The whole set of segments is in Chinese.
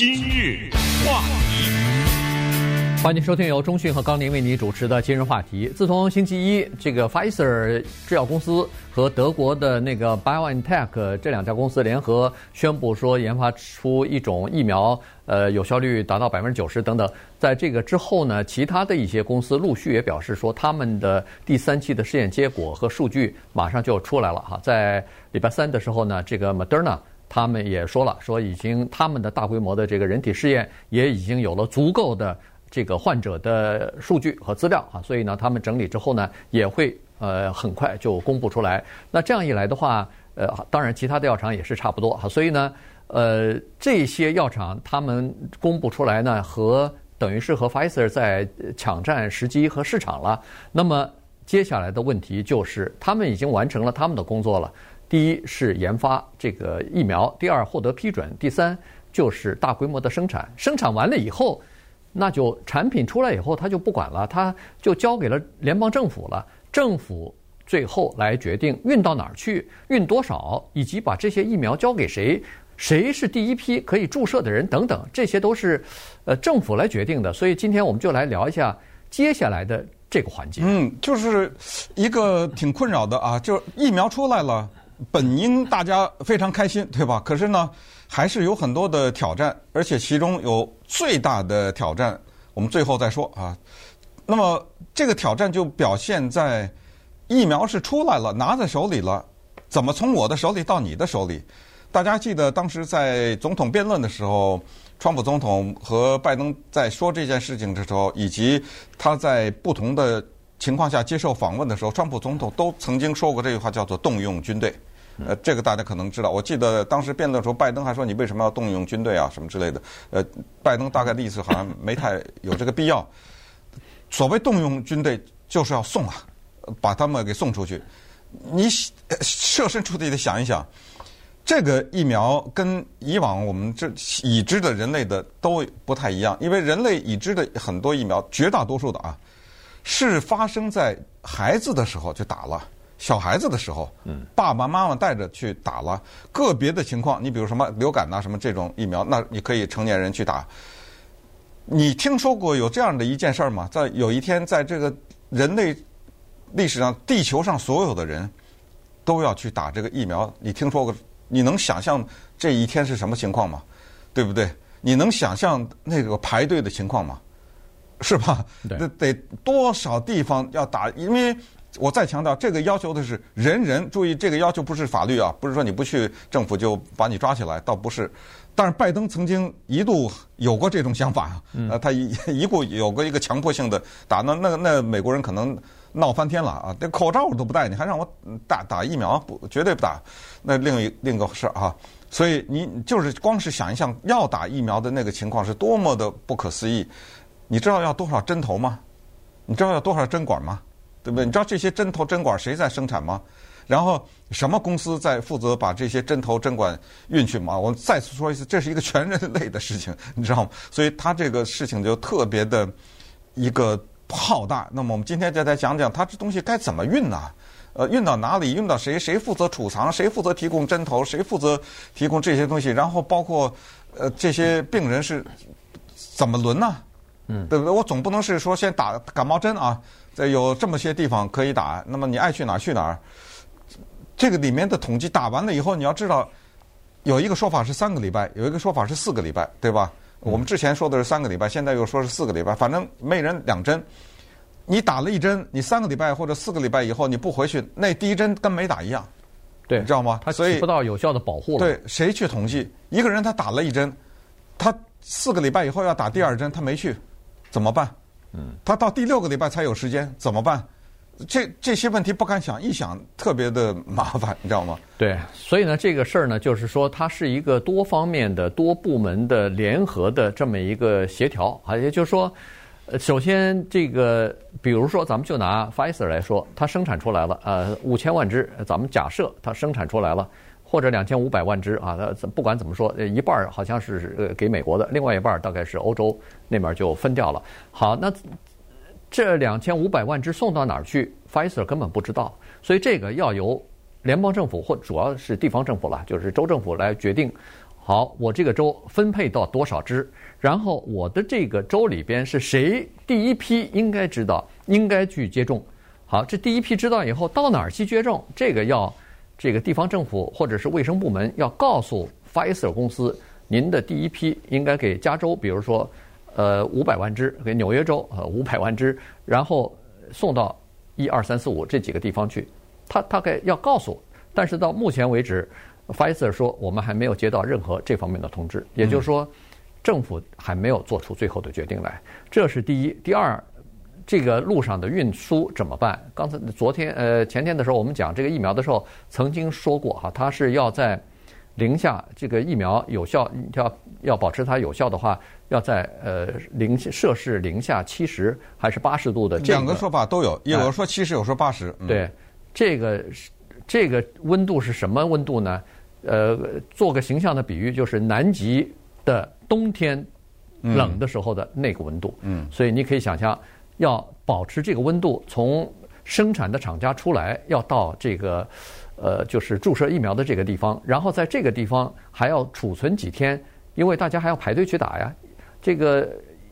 今日话题，欢迎收听由中讯和高宁为你主持的今日话题。自从星期一，这个 Pfizer 制药公司和德国的那个 BioNTech 这两家公司联合宣布说研发出一种疫苗，呃，有效率达到百分之九十等等。在这个之后呢，其他的一些公司陆续也表示说，他们的第三期的试验结果和数据马上就出来了哈。在礼拜三的时候呢，这个 Moderna。他们也说了，说已经他们的大规模的这个人体试验也已经有了足够的这个患者的数据和资料啊，所以呢，他们整理之后呢，也会呃很快就公布出来。那这样一来的话，呃，当然其他的药厂也是差不多哈，所以呢，呃，这些药厂他们公布出来呢，和等于是和 Pfizer 在抢占时机和市场了。那么接下来的问题就是，他们已经完成了他们的工作了。第一是研发这个疫苗，第二获得批准，第三就是大规模的生产。生产完了以后，那就产品出来以后，他就不管了，他就交给了联邦政府了。政府最后来决定运到哪儿去，运多少，以及把这些疫苗交给谁，谁是第一批可以注射的人等等，这些都是呃政府来决定的。所以今天我们就来聊一下接下来的这个环节。嗯，就是一个挺困扰的啊，就是疫苗出来了。本应大家非常开心，对吧？可是呢，还是有很多的挑战，而且其中有最大的挑战，我们最后再说啊。那么这个挑战就表现在疫苗是出来了，拿在手里了，怎么从我的手里到你的手里？大家记得当时在总统辩论的时候，川普总统和拜登在说这件事情的时候，以及他在不同的情况下接受访问的时候，川普总统都曾经说过这句话，叫做“动用军队”。呃，这个大家可能知道。我记得当时辩论的时候，拜登还说：“你为什么要动用军队啊？什么之类的。”呃，拜登大概的意思好像没太有这个必要。所谓动用军队，就是要送啊，把他们给送出去。你设身处地的想一想，这个疫苗跟以往我们这已知的人类的都不太一样，因为人类已知的很多疫苗，绝大多数的啊，是发生在孩子的时候就打了。小孩子的时候，爸爸妈妈带着去打了。个别的情况，你比如什么流感呐，什么这种疫苗，那你可以成年人去打。你听说过有这样的一件事儿吗？在有一天，在这个人类历史上，地球上所有的人都要去打这个疫苗。你听说过？你能想象这一天是什么情况吗？对不对？你能想象那个排队的情况吗？是吧？那得多少地方要打？因为我再强调，这个要求的是人人注意，这个要求不是法律啊，不是说你不去政府就把你抓起来，倒不是。但是拜登曾经一度有过这种想法啊，呃，他一一度有过一个强迫性的打，那那那美国人可能闹翻天了啊，这口罩我都不戴，你还让我打打疫苗？不，绝对不打。那另一另一个事啊，所以你就是光是想一想要打疫苗的那个情况是多么的不可思议。你知道要多少针头吗？你知道要多少针管吗？对不对？你知道这些针头针管谁在生产吗？然后什么公司在负责把这些针头针管运去吗？我再次说一次，这是一个全人类的事情，你知道吗？所以它这个事情就特别的一个浩大。那么我们今天就来讲讲它这东西该怎么运呢？呃，运到哪里？运到谁？谁负责储藏？谁负责提供针头？谁负责提供这些东西？然后包括呃这些病人是怎么轮呢？嗯，对不对？我总不能是说先打感冒针啊。有这么些地方可以打，那么你爱去哪儿去哪儿。这个里面的统计打完了以后，你要知道，有一个说法是三个礼拜，有一个说法是四个礼拜，对吧？我们之前说的是三个礼拜，现在又说是四个礼拜，反正每人两针。你打了一针，你三个礼拜或者四个礼拜以后你不回去，那第一针跟没打一样，对，你知道吗？他起不到有效的保护了。对，谁去统计？一个人他打了一针，他四个礼拜以后要打第二针，他没去，怎么办？嗯，他到第六个礼拜才有时间，怎么办？这这些问题不敢想，一想特别的麻烦，你知道吗？对，所以呢，这个事儿呢，就是说它是一个多方面的、多部门的联合的这么一个协调啊。也就是说，呃，首先这个，比如说咱们就拿 Pfizer 来说，它生产出来了，呃，五千万只，咱们假设它生产出来了。或者两千五百万只啊，它不管怎么说，一半儿好像是呃给美国的，另外一半儿大概是欧洲那边就分掉了。好，那这两千五百万只送到哪儿去？Pfizer 根本不知道，所以这个要由联邦政府或主要是地方政府了，就是州政府来决定。好，我这个州分配到多少只，然后我的这个州里边是谁第一批应该知道，应该去接种。好，这第一批知道以后，到哪儿去接种？这个要这个地方政府或者是卫生部门要告诉 Pfizer 公司，您的第一批应该给加州，比如说，呃，五百万只，给纽约州呃五百万只，然后送到一二三四五这几个地方去。他大概要告诉，但是到目前为止。Pfizer 说：“我们还没有接到任何这方面的通知，也就是说，政府还没有做出最后的决定来。这是第一。第二，这个路上的运输怎么办？刚才昨天呃前天的时候，我们讲这个疫苗的时候，曾经说过哈，它是要在零下这个疫苗有效要要保持它有效的话，要在呃零摄氏零下七十还是八十度的这个。两个说法都有，有说七十，有说八十。对，这个这个温度是什么温度呢？”呃，做个形象的比喻，就是南极的冬天冷的时候的那个温度。嗯，所以你可以想象，要保持这个温度，从生产的厂家出来，要到这个呃，就是注射疫苗的这个地方，然后在这个地方还要储存几天，因为大家还要排队去打呀。这个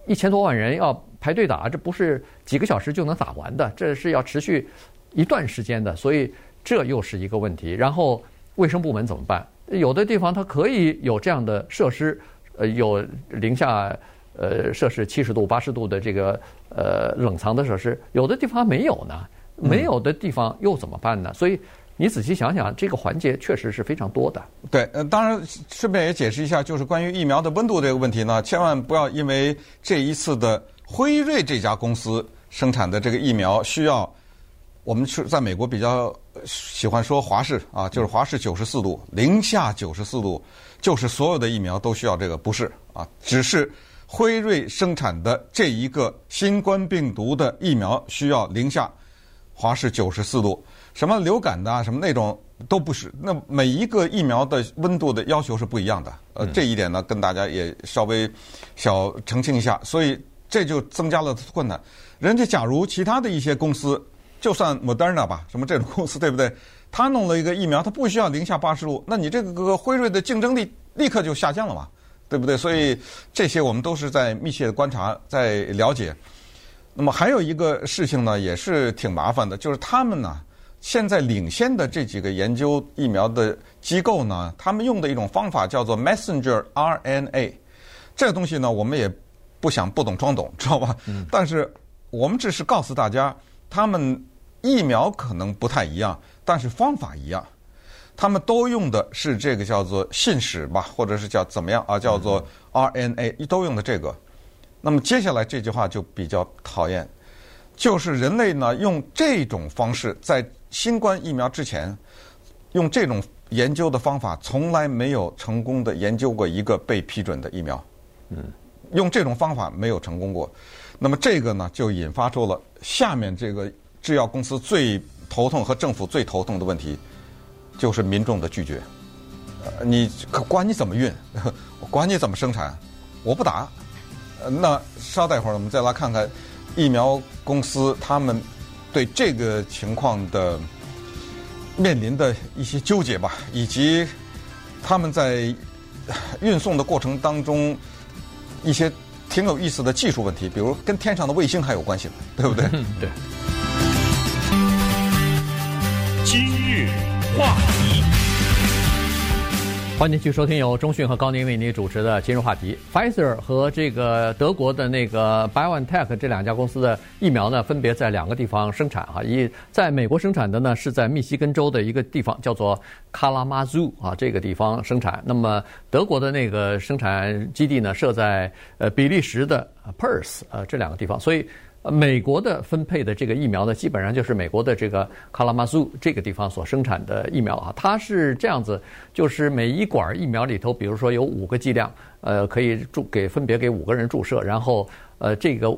一千多万人要排队打，这不是几个小时就能打完的，这是要持续一段时间的，所以这又是一个问题。然后。卫生部门怎么办？有的地方它可以有这样的设施，呃，有零下呃摄氏七十度、八十度的这个呃冷藏的设施，有的地方没有呢。没有的地方又怎么办呢？所以你仔细想想，这个环节确实是非常多的。对，呃，当然顺便也解释一下，就是关于疫苗的温度这个问题呢，千万不要因为这一次的辉瑞这家公司生产的这个疫苗需要。我们是在美国比较喜欢说华氏啊，就是华氏九十四度，零下九十四度，就是所有的疫苗都需要这个，不是啊，只是辉瑞生产的这一个新冠病毒的疫苗需要零下华氏九十四度，什么流感的啊，什么那种都不是。那每一个疫苗的温度的要求是不一样的，呃，这一点呢，跟大家也稍微小澄清一下，所以这就增加了困难。人家假如其他的一些公司。就算 Moderna 吧，什么这种公司对不对？他弄了一个疫苗，他不需要零下八十度，那你这个辉瑞的竞争力立刻就下降了嘛，对不对？所以这些我们都是在密切的观察，在了解。那么还有一个事情呢，也是挺麻烦的，就是他们呢，现在领先的这几个研究疫苗的机构呢，他们用的一种方法叫做 Messenger RNA，这个东西呢，我们也不想不懂装懂，知道吧？嗯。但是我们只是告诉大家。他们疫苗可能不太一样，但是方法一样。他们都用的是这个叫做信使吧，或者是叫怎么样啊？叫做 RNA，都用的这个。那么接下来这句话就比较讨厌，就是人类呢用这种方式在新冠疫苗之前，用这种研究的方法，从来没有成功的研究过一个被批准的疫苗。嗯，用这种方法没有成功过。那么这个呢，就引发出了下面这个制药公司最头痛和政府最头痛的问题，就是民众的拒绝。呃，你管你怎么运，管你怎么生产，我不打。呃，那稍待会儿，我们再来看看疫苗公司他们对这个情况的面临的一些纠结吧，以及他们在运送的过程当中一些。挺有意思的技术问题，比如跟天上的卫星还有关系的，对不对？对。今日话题，欢迎继续收听由中讯和高宁为您主持的《今日话题》。Pfizer 和这个德国的那个 BioNTech 这两家公司的疫苗呢，分别在两个地方生产哈。一在美国生产的呢，是在密西根州的一个地方，叫做。卡拉马祖啊，这个地方生产。那么德国的那个生产基地呢，设在呃比利时的 Perth 呃这两个地方。所以，美国的分配的这个疫苗呢，基本上就是美国的这个卡拉马祖这个地方所生产的疫苗啊。它是这样子，就是每一管疫苗里头，比如说有五个剂量，呃，可以注给分别给五个人注射，然后呃这个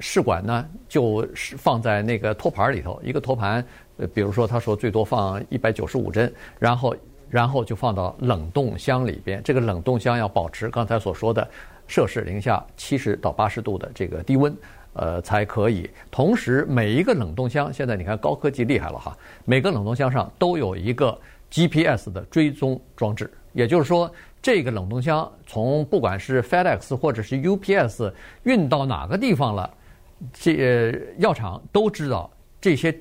试管呢就是放在那个托盘里头，一个托盘。呃，比如说，他说最多放一百九十五针，然后，然后就放到冷冻箱里边。这个冷冻箱要保持刚才所说的摄氏零下七十到八十度的这个低温，呃，才可以。同时，每一个冷冻箱现在你看高科技厉害了哈，每个冷冻箱上都有一个 GPS 的追踪装置，也就是说，这个冷冻箱从不管是 FedEx 或者是 UPS 运到哪个地方了，这药厂都知道这些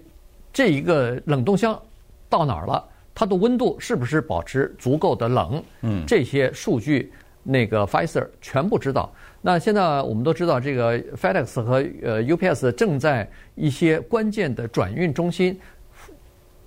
这一个冷冻箱到哪儿了，它的温度是不是保持足够的冷？嗯，这些数据那个 Pfizer 全部知道。那现在我们都知道，这个 FedEx 和呃 UPS 正在一些关键的转运中心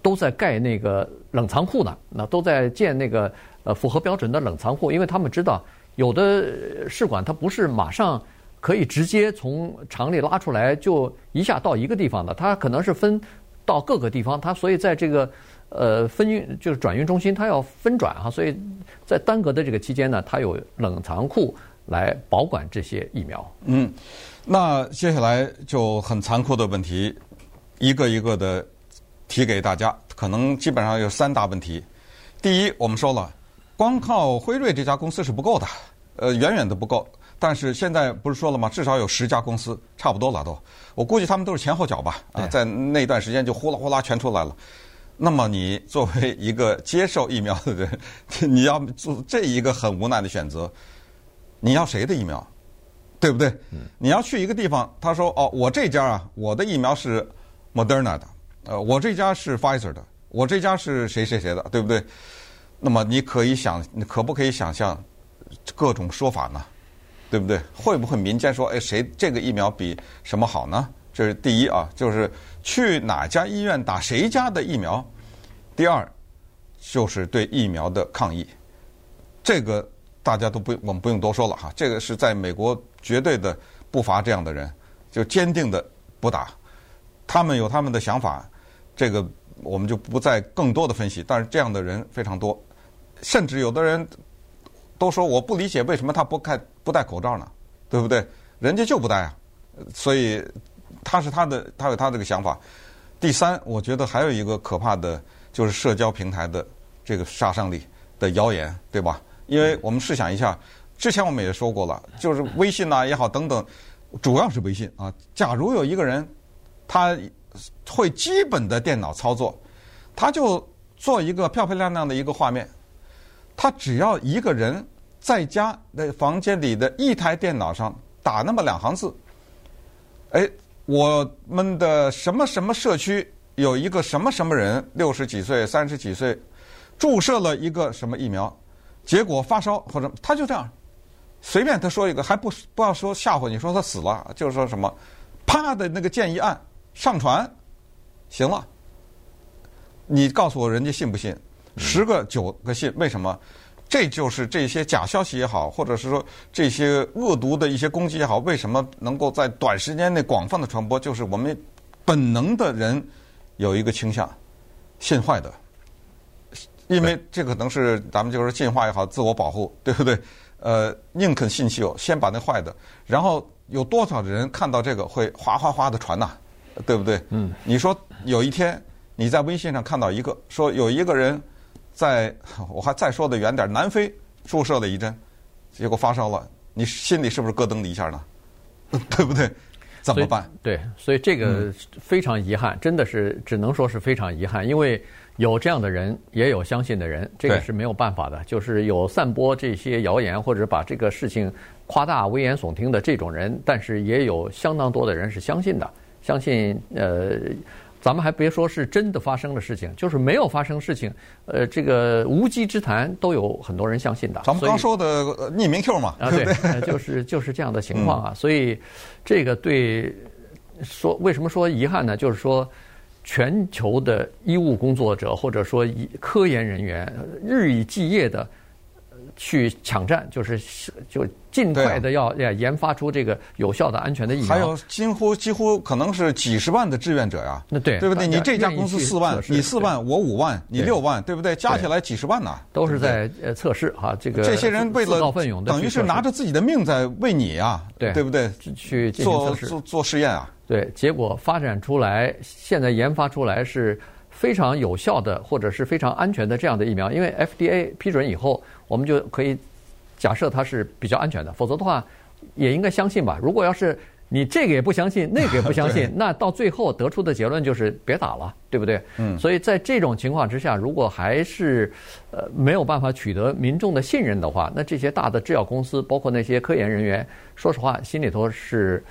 都在盖那个冷藏库呢，那都在建那个。呃，符合标准的冷藏库，因为他们知道有的试管它不是马上可以直接从厂里拉出来就一下到一个地方的，它可能是分到各个地方，它所以在这个呃分运就是转运中心，它要分转哈，所以在耽搁的这个期间呢，它有冷藏库来保管这些疫苗。嗯，那接下来就很残酷的问题，一个一个的提给大家，可能基本上有三大问题。第一，我们说了。光靠辉瑞这家公司是不够的，呃，远远的不够。但是现在不是说了吗？至少有十家公司，差不多了都。我估计他们都是前后脚吧，啊，在那段时间就呼啦呼啦全出来了。那么你作为一个接受疫苗的人，你要做这一个很无奈的选择，你要谁的疫苗？对不对？你要去一个地方，他说哦，我这家啊，我的疫苗是 Moderna 的，呃，我这家是 Pfizer 的，我这家是谁谁谁的，对不对？那么你可以想，可不可以想象各种说法呢？对不对？会不会民间说，哎，谁这个疫苗比什么好呢？这是第一啊，就是去哪家医院打谁家的疫苗。第二，就是对疫苗的抗议。这个大家都不，我们不用多说了哈。这个是在美国绝对的不乏这样的人，就坚定的不打。他们有他们的想法，这个我们就不再更多的分析。但是这样的人非常多。甚至有的人都说，我不理解为什么他不开不戴口罩呢？对不对？人家就不戴啊，所以他是他的，他有他这个想法。第三，我觉得还有一个可怕的，就是社交平台的这个杀伤力的谣言，对吧？因为我们试想一下，之前我们也说过了，就是微信呐也好等等，主要是微信啊。假如有一个人他会基本的电脑操作，他就做一个漂漂亮亮的一个画面。他只要一个人在家的房间里的一台电脑上打那么两行字，哎，我们的什么什么社区有一个什么什么人六十几岁、三十几岁，注射了一个什么疫苗，结果发烧或者他就这样，随便他说一个，还不不要说吓唬你说他死了，就是说什么，啪的那个键一按上传，行了，你告诉我人家信不信？十个九个信，为什么？这就是这些假消息也好，或者是说这些恶毒的一些攻击也好，为什么能够在短时间内广泛的传播？就是我们本能的人有一个倾向，信坏的，因为这可能是咱们就是进化也好，自我保护，对不对？呃，宁肯信其有，先把那坏的，然后有多少人看到这个会哗哗哗的传呐，对不对？嗯，你说有一天你在微信上看到一个说有一个人。在 我还再说的远点，南非注射了一针，结果发烧了，你心里是不是咯噔的一下呢？对不对？怎么办？对，所以这个非常遗憾，真的是只能说是非常遗憾，因为有这样的人，也有相信的人，这个是没有办法的。就是有散播这些谣言或者把这个事情夸大、危言耸听的这种人，但是也有相当多的人是相信的，相信呃。咱们还别说是真的发生的事情，就是没有发生事情，呃，这个无稽之谈都有很多人相信的。咱们刚说的匿名 Q 嘛，啊，对，就是就是这样的情况啊。所以这个对说为什么说遗憾呢？就是说全球的医务工作者或者说科研人员日以继夜的。去抢占，就是就尽快的要要研发出这个有效的、安全的疫苗。还有几乎几乎可能是几十万的志愿者呀，那对对不对？你这家公司四万，你四万，我五万，你六万，对不对？加起来几十万呢，都是在呃测试哈。这个这些人为了等于是拿着自己的命在为你啊，对对不对？去做做做试验啊。对，结果发展出来，现在研发出来是非常有效的，或者是非常安全的这样的疫苗，因为 FDA 批准以后。我们就可以假设它是比较安全的，否则的话，也应该相信吧。如果要是你这个也不相信，那个也不相信，那到最后得出的结论就是别打了，对不对？嗯。所以在这种情况之下，如果还是呃没有办法取得民众的信任的话，那这些大的制药公司，包括那些科研人员，说实话，心里头是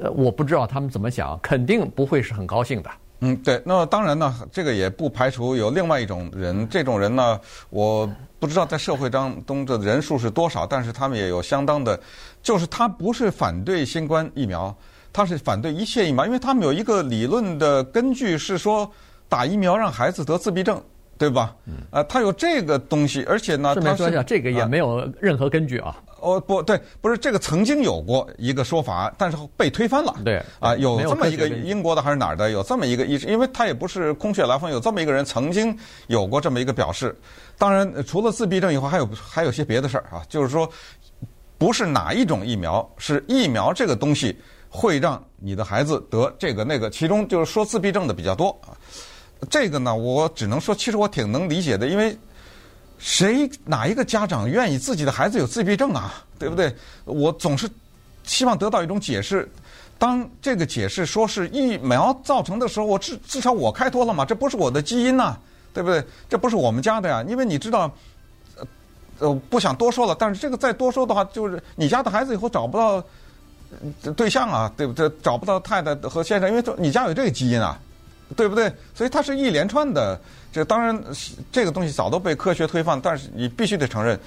呃我不知道他们怎么想，肯定不会是很高兴的。嗯，对。那当然呢，这个也不排除有另外一种人，这种人呢，我不知道在社会当中的人数是多少，但是他们也有相当的。就是他不是反对新冠疫苗，他是反对一切疫苗，因为他们有一个理论的根据是说打疫苗让孩子得自闭症，对吧？嗯。啊，他有这个东西，而且呢，顺便说一下，这个也没有任何根据啊。哦，不对，不是这个曾经有过一个说法，但是被推翻了。对。啊，有这么一个英国的还是哪儿的，有这么一个医生，因为他也不是空穴来风，有这么一个人曾经有过这么一个表示。当然，除了自闭症以后，还有还有些别的事儿啊，就是说。不是哪一种疫苗，是疫苗这个东西会让你的孩子得这个那个，其中就是说自闭症的比较多啊。这个呢，我只能说，其实我挺能理解的，因为谁哪一个家长愿意自己的孩子有自闭症啊？对不对？我总是希望得到一种解释。当这个解释说是疫苗造成的时候，我至至少我开脱了嘛，这不是我的基因呐，对不对？这不是我们家的呀，因为你知道。呃，不想多说了，但是这个再多说的话，就是你家的孩子以后找不到对象啊，对不对？找不到太太和先生，因为你家有这个基因啊，对不对？所以它是一连串的。这当然，这个东西早都被科学推翻，但是你必须得承认，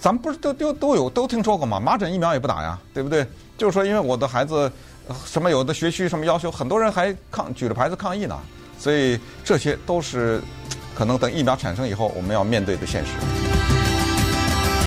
咱们不是都都都有都听说过吗？麻疹疫苗也不打呀，对不对？就是说，因为我的孩子什么有的学区什么要求，很多人还抗举着牌子抗议呢。所以这些都是可能等疫苗产生以后我们要面对的现实。